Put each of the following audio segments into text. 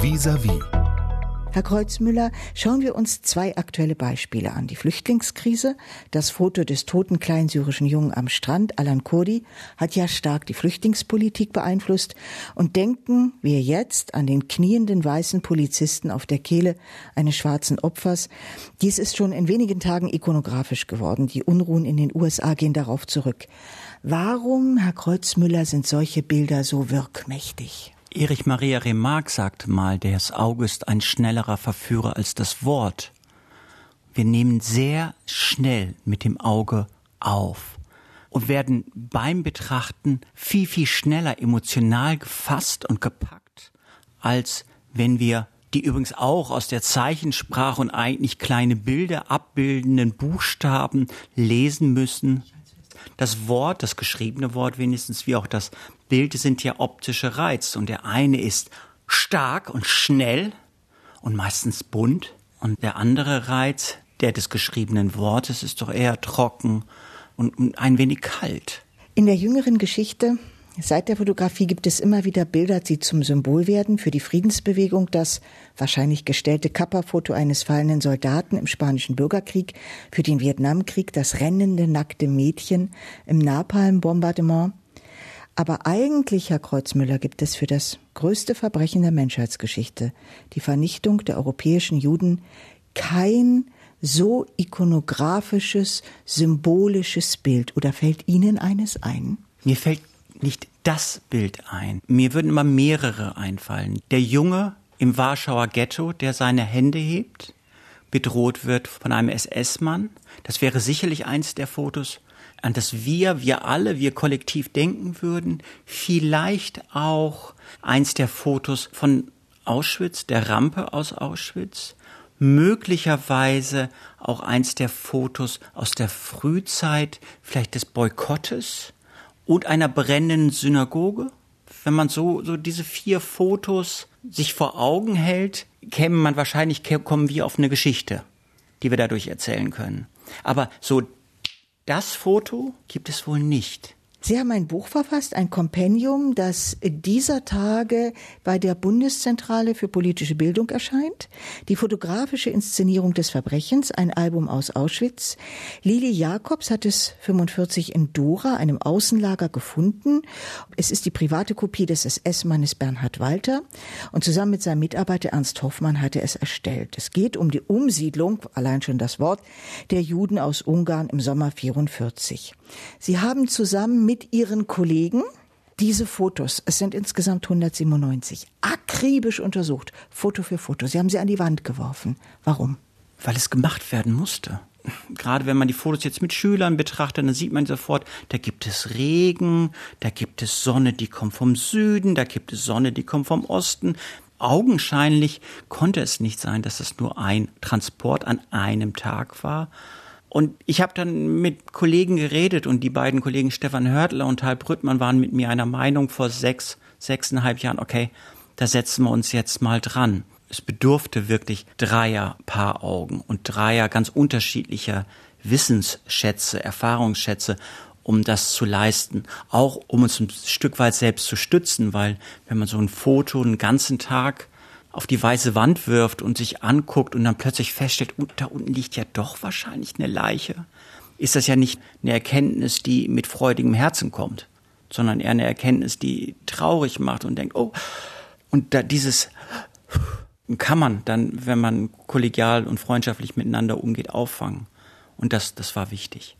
Vis-à-vis. Herr Kreuzmüller, schauen wir uns zwei aktuelle Beispiele an. Die Flüchtlingskrise, das Foto des toten kleinen syrischen Jungen am Strand, Alan Kurdi, hat ja stark die Flüchtlingspolitik beeinflusst. Und denken wir jetzt an den knienden weißen Polizisten auf der Kehle eines schwarzen Opfers. Dies ist schon in wenigen Tagen ikonografisch geworden. Die Unruhen in den USA gehen darauf zurück. Warum, Herr Kreuzmüller, sind solche Bilder so wirkmächtig? Erich Maria Remarque sagte mal, das Auge ist ein schnellerer Verführer als das Wort. Wir nehmen sehr schnell mit dem Auge auf und werden beim Betrachten viel, viel schneller emotional gefasst und gepackt, als wenn wir die übrigens auch aus der Zeichensprache und eigentlich kleine Bilder abbildenden Buchstaben lesen müssen. Das Wort, das geschriebene Wort wenigstens, wie auch das Bild sind ja optische Reize und der eine ist stark und schnell und meistens bunt und der andere Reiz, der des geschriebenen Wortes, ist doch eher trocken und ein wenig kalt. In der jüngeren Geschichte Seit der Fotografie gibt es immer wieder Bilder, die zum Symbol werden für die Friedensbewegung. Das wahrscheinlich gestellte Kappa-Foto eines fallenden Soldaten im spanischen Bürgerkrieg, für den Vietnamkrieg das rennende nackte Mädchen im Napalm-Bombardement. Aber eigentlich, Herr Kreuzmüller, gibt es für das größte Verbrechen der Menschheitsgeschichte, die Vernichtung der europäischen Juden, kein so ikonografisches, symbolisches Bild. Oder fällt Ihnen eines ein? Mir fällt nicht das Bild ein. Mir würden immer mehrere einfallen. Der Junge im Warschauer Ghetto, der seine Hände hebt, bedroht wird von einem SS-Mann. Das wäre sicherlich eins der Fotos an das wir, wir alle, wir kollektiv denken würden, vielleicht auch eins der Fotos von Auschwitz, der Rampe aus Auschwitz, möglicherweise auch eins der Fotos aus der Frühzeit, vielleicht des Boykottes und einer brennenden Synagoge. Wenn man so, so diese vier Fotos sich vor Augen hält, käme man wahrscheinlich, kommen wir auf eine Geschichte, die wir dadurch erzählen können. Aber so das Foto gibt es wohl nicht. Sie haben ein Buch verfasst, ein Kompendium, das dieser Tage bei der Bundeszentrale für politische Bildung erscheint. Die fotografische Inszenierung des Verbrechens, ein Album aus Auschwitz. Lili Jakobs hat es 45 in Dora, einem Außenlager, gefunden. Es ist die private Kopie des SS-Mannes Bernhard Walter und zusammen mit seinem Mitarbeiter Ernst Hoffmann hat er es erstellt. Es geht um die Umsiedlung, allein schon das Wort, der Juden aus Ungarn im Sommer 44. Sie haben zusammen mit ihren Kollegen diese Fotos, es sind insgesamt 197, akribisch untersucht, Foto für Foto. Sie haben sie an die Wand geworfen. Warum? Weil es gemacht werden musste. Gerade wenn man die Fotos jetzt mit Schülern betrachtet, dann sieht man sofort, da gibt es Regen, da gibt es Sonne, die kommt vom Süden, da gibt es Sonne, die kommt vom Osten. Augenscheinlich konnte es nicht sein, dass es nur ein Transport an einem Tag war, und ich habe dann mit Kollegen geredet und die beiden Kollegen Stefan Hörtler und Tal Brüttmann waren mit mir einer Meinung vor sechs, sechseinhalb Jahren, okay, da setzen wir uns jetzt mal dran. Es bedurfte wirklich dreier Paar Augen und dreier ganz unterschiedlicher Wissensschätze, Erfahrungsschätze, um das zu leisten. Auch um uns ein Stück weit selbst zu stützen, weil wenn man so ein Foto einen ganzen Tag auf die weiße Wand wirft und sich anguckt und dann plötzlich feststellt, da unten liegt ja doch wahrscheinlich eine Leiche, ist das ja nicht eine Erkenntnis, die mit freudigem Herzen kommt, sondern eher eine Erkenntnis, die traurig macht und denkt, oh, und da dieses kann man dann, wenn man kollegial und freundschaftlich miteinander umgeht, auffangen. Und das, das war wichtig.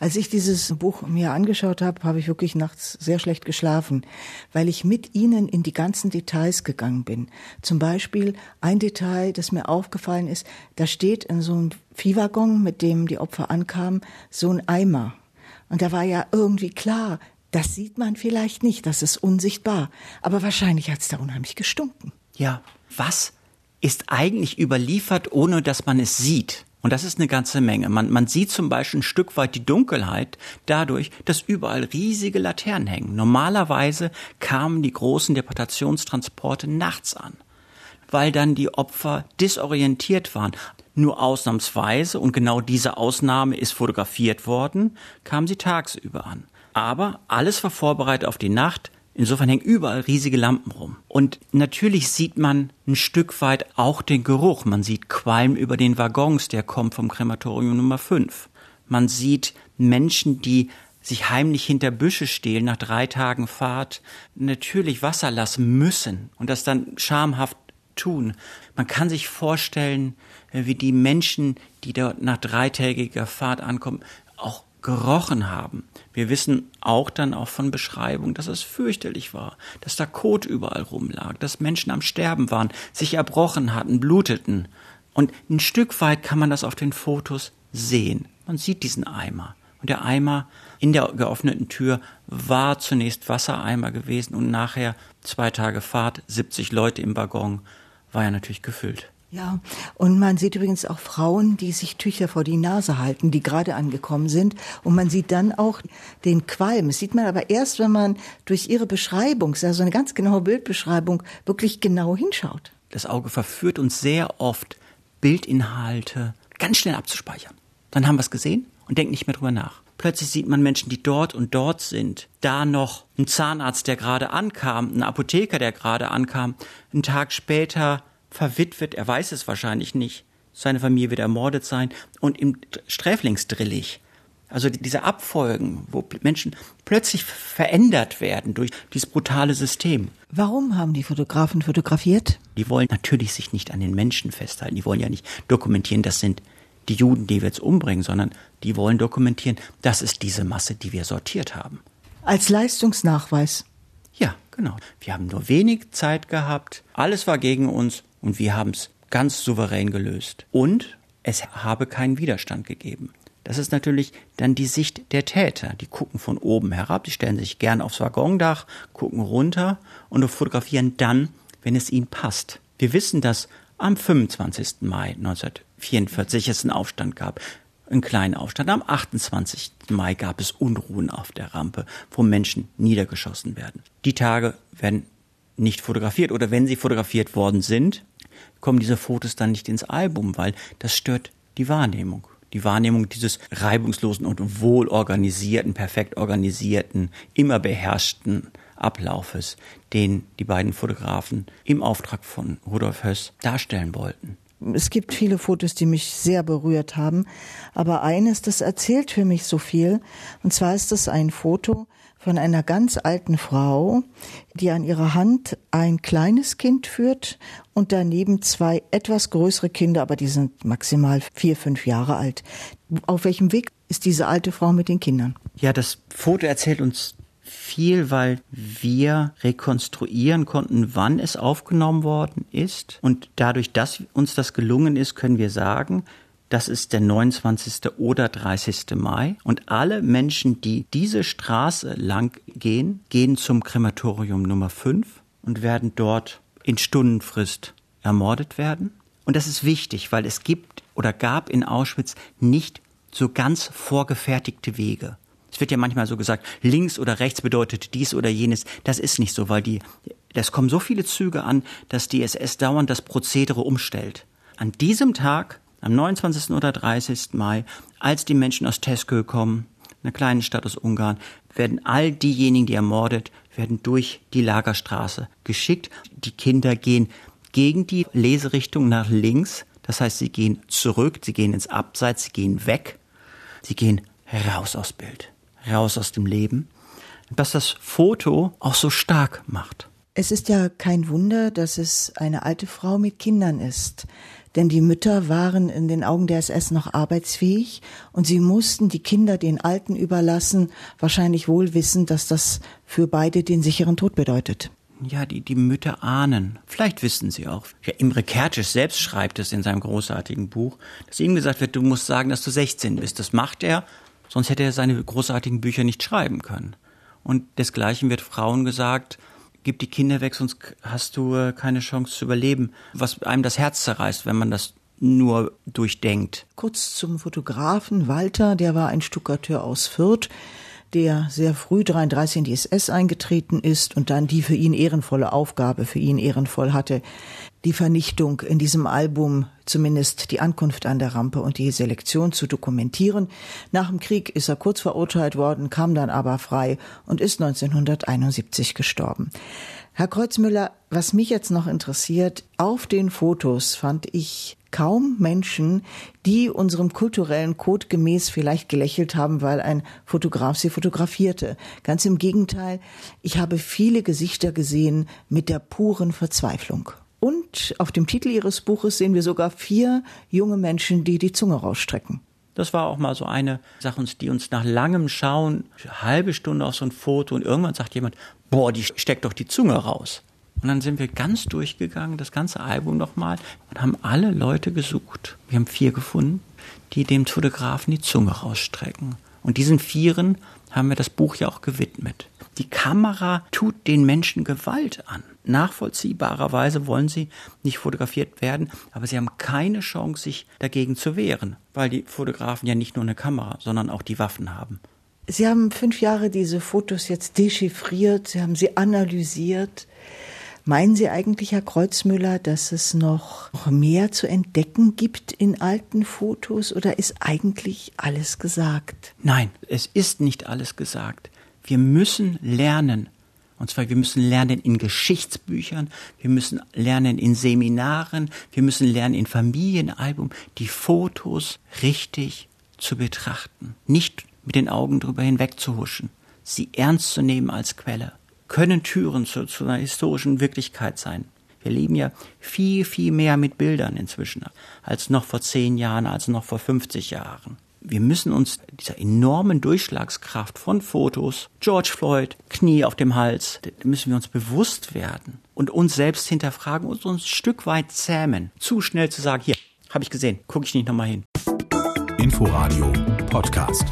Als ich dieses Buch mir angeschaut habe, habe ich wirklich nachts sehr schlecht geschlafen, weil ich mit Ihnen in die ganzen Details gegangen bin. Zum Beispiel ein Detail, das mir aufgefallen ist, da steht in so einem Viehwaggon, mit dem die Opfer ankamen, so ein Eimer. Und da war ja irgendwie klar, das sieht man vielleicht nicht, das ist unsichtbar. Aber wahrscheinlich hat es da unheimlich gestunken. Ja, was ist eigentlich überliefert, ohne dass man es sieht? Und das ist eine ganze Menge. Man, man sieht zum Beispiel ein Stück weit die Dunkelheit dadurch, dass überall riesige Laternen hängen. Normalerweise kamen die großen Deportationstransporte nachts an, weil dann die Opfer disorientiert waren. Nur ausnahmsweise, und genau diese Ausnahme ist fotografiert worden, kamen sie tagsüber an. Aber alles war vorbereitet auf die Nacht. Insofern hängen überall riesige Lampen rum. Und natürlich sieht man ein Stück weit auch den Geruch. Man sieht Qualm über den Waggons, der kommt vom Krematorium Nummer 5. Man sieht Menschen, die sich heimlich hinter Büsche stehlen nach drei Tagen Fahrt, natürlich Wasser lassen müssen und das dann schamhaft tun. Man kann sich vorstellen, äh, wie die Menschen, die dort nach dreitägiger Fahrt ankommen, auch gerochen haben. Wir wissen auch dann auch von Beschreibungen, dass es fürchterlich war, dass da Kot überall rumlag, dass Menschen am Sterben waren, sich erbrochen hatten, bluteten. Und ein Stück weit kann man das auf den Fotos sehen. Man sieht diesen Eimer. Und der Eimer in der geöffneten Tür war zunächst Wassereimer gewesen und nachher zwei Tage Fahrt, 70 Leute im Waggon, war ja natürlich gefüllt. Ja, und man sieht übrigens auch Frauen, die sich Tücher vor die Nase halten, die gerade angekommen sind. Und man sieht dann auch den Qualm. Das sieht man aber erst, wenn man durch ihre Beschreibung, also eine ganz genaue Bildbeschreibung, wirklich genau hinschaut. Das Auge verführt uns sehr oft, Bildinhalte ganz schnell abzuspeichern. Dann haben wir es gesehen und denken nicht mehr drüber nach. Plötzlich sieht man Menschen, die dort und dort sind. Da noch ein Zahnarzt, der gerade ankam, ein Apotheker, der gerade ankam. Einen Tag später verwitwet, er weiß es wahrscheinlich nicht. Seine Familie wird ermordet sein und im Sträflingsdrillig. Also diese Abfolgen, wo Menschen plötzlich verändert werden durch dieses brutale System. Warum haben die Fotografen fotografiert? Die wollen natürlich sich nicht an den Menschen festhalten. Die wollen ja nicht dokumentieren, das sind die Juden, die wir jetzt umbringen, sondern die wollen dokumentieren, das ist diese Masse, die wir sortiert haben. Als Leistungsnachweis. Ja, genau. Wir haben nur wenig Zeit gehabt, alles war gegen uns und wir haben es ganz souverän gelöst. Und es habe keinen Widerstand gegeben. Das ist natürlich dann die Sicht der Täter. Die gucken von oben herab, die stellen sich gern aufs Waggondach, gucken runter und fotografieren dann, wenn es ihnen passt. Wir wissen, dass am 25. Mai 1944 es einen Aufstand gab. Einen kleinen Aufstand. Am 28. Mai gab es Unruhen auf der Rampe, wo Menschen niedergeschossen werden. Die Tage werden nicht fotografiert oder wenn sie fotografiert worden sind, kommen diese Fotos dann nicht ins Album, weil das stört die Wahrnehmung. Die Wahrnehmung dieses reibungslosen und wohlorganisierten, perfekt organisierten, immer beherrschten Ablaufes, den die beiden Fotografen im Auftrag von Rudolf Höss darstellen wollten. Es gibt viele Fotos, die mich sehr berührt haben, aber eines, das erzählt für mich so viel, und zwar ist es ein Foto von einer ganz alten Frau, die an ihrer Hand ein kleines Kind führt und daneben zwei etwas größere Kinder, aber die sind maximal vier, fünf Jahre alt. Auf welchem Weg ist diese alte Frau mit den Kindern? Ja, das Foto erzählt uns viel, weil wir rekonstruieren konnten, wann es aufgenommen worden ist. Und dadurch, dass uns das gelungen ist, können wir sagen, das ist der 29. oder 30. Mai. Und alle Menschen, die diese Straße lang gehen, gehen zum Krematorium Nummer 5 und werden dort in Stundenfrist ermordet werden. Und das ist wichtig, weil es gibt oder gab in Auschwitz nicht so ganz vorgefertigte Wege. Es wird ja manchmal so gesagt, links oder rechts bedeutet dies oder jenes. Das ist nicht so, weil die, das kommen so viele Züge an, dass die SS dauernd das Prozedere umstellt. An diesem Tag am 29. oder 30. Mai, als die Menschen aus Teskö kommen, einer kleinen Stadt aus Ungarn, werden all diejenigen, die ermordet, werden durch die Lagerstraße geschickt. Die Kinder gehen gegen die Leserichtung nach links. Das heißt, sie gehen zurück, sie gehen ins Abseits, sie gehen weg, sie gehen raus aus Bild, raus aus dem Leben. Was das Foto auch so stark macht. Es ist ja kein Wunder, dass es eine alte Frau mit Kindern ist denn die Mütter waren in den Augen der SS noch arbeitsfähig und sie mussten die Kinder den Alten überlassen, wahrscheinlich wohl wissen, dass das für beide den sicheren Tod bedeutet. Ja, die, die Mütter ahnen. Vielleicht wissen sie auch. Ja, Imre Kertész selbst schreibt es in seinem großartigen Buch, dass ihm gesagt wird, du musst sagen, dass du 16 bist. Das macht er, sonst hätte er seine großartigen Bücher nicht schreiben können. Und desgleichen wird Frauen gesagt, gib die Kinder weg, sonst hast du äh, keine Chance zu überleben. Was einem das Herz zerreißt, wenn man das nur durchdenkt. Kurz zum Fotografen Walter, der war ein Stuckateur aus Fürth. Der sehr früh 33 in die SS eingetreten ist und dann die für ihn ehrenvolle Aufgabe für ihn ehrenvoll hatte, die Vernichtung in diesem Album, zumindest die Ankunft an der Rampe und die Selektion zu dokumentieren. Nach dem Krieg ist er kurz verurteilt worden, kam dann aber frei und ist 1971 gestorben. Herr Kreuzmüller, was mich jetzt noch interessiert, auf den Fotos fand ich kaum Menschen, die unserem kulturellen Code gemäß vielleicht gelächelt haben, weil ein Fotograf sie fotografierte. Ganz im Gegenteil, ich habe viele Gesichter gesehen mit der puren Verzweiflung. Und auf dem Titel Ihres Buches sehen wir sogar vier junge Menschen, die die Zunge rausstrecken. Das war auch mal so eine Sache, die uns nach langem Schauen, halbe Stunde auf so ein Foto und irgendwann sagt jemand, boah, die steckt doch die Zunge raus. Und dann sind wir ganz durchgegangen, das ganze Album nochmal, und haben alle Leute gesucht. Wir haben vier gefunden, die dem Fotografen die Zunge rausstrecken. Und diesen Vieren haben wir das Buch ja auch gewidmet. Die Kamera tut den Menschen Gewalt an. Nachvollziehbarerweise wollen sie nicht fotografiert werden, aber sie haben keine Chance, sich dagegen zu wehren, weil die Fotografen ja nicht nur eine Kamera, sondern auch die Waffen haben. Sie haben fünf Jahre diese Fotos jetzt dechiffriert, Sie haben sie analysiert. Meinen Sie eigentlich, Herr Kreuzmüller, dass es noch mehr zu entdecken gibt in alten Fotos oder ist eigentlich alles gesagt? Nein, es ist nicht alles gesagt. Wir müssen lernen. Und zwar, wir müssen lernen in Geschichtsbüchern, wir müssen lernen in Seminaren, wir müssen lernen in Familienalbum, die Fotos richtig zu betrachten. Nicht mit den Augen drüber hinwegzuhuschen, sie ernst zu nehmen als Quelle können Türen zu, zu einer historischen Wirklichkeit sein. Wir leben ja viel, viel mehr mit Bildern inzwischen als noch vor zehn Jahren, als noch vor 50 Jahren. Wir müssen uns dieser enormen Durchschlagskraft von Fotos, George Floyd, Knie auf dem Hals, müssen wir uns bewusst werden und uns selbst hinterfragen und uns ein Stück weit zähmen. Zu schnell zu sagen, hier, habe ich gesehen, gucke ich nicht nochmal hin. Inforadio Podcast.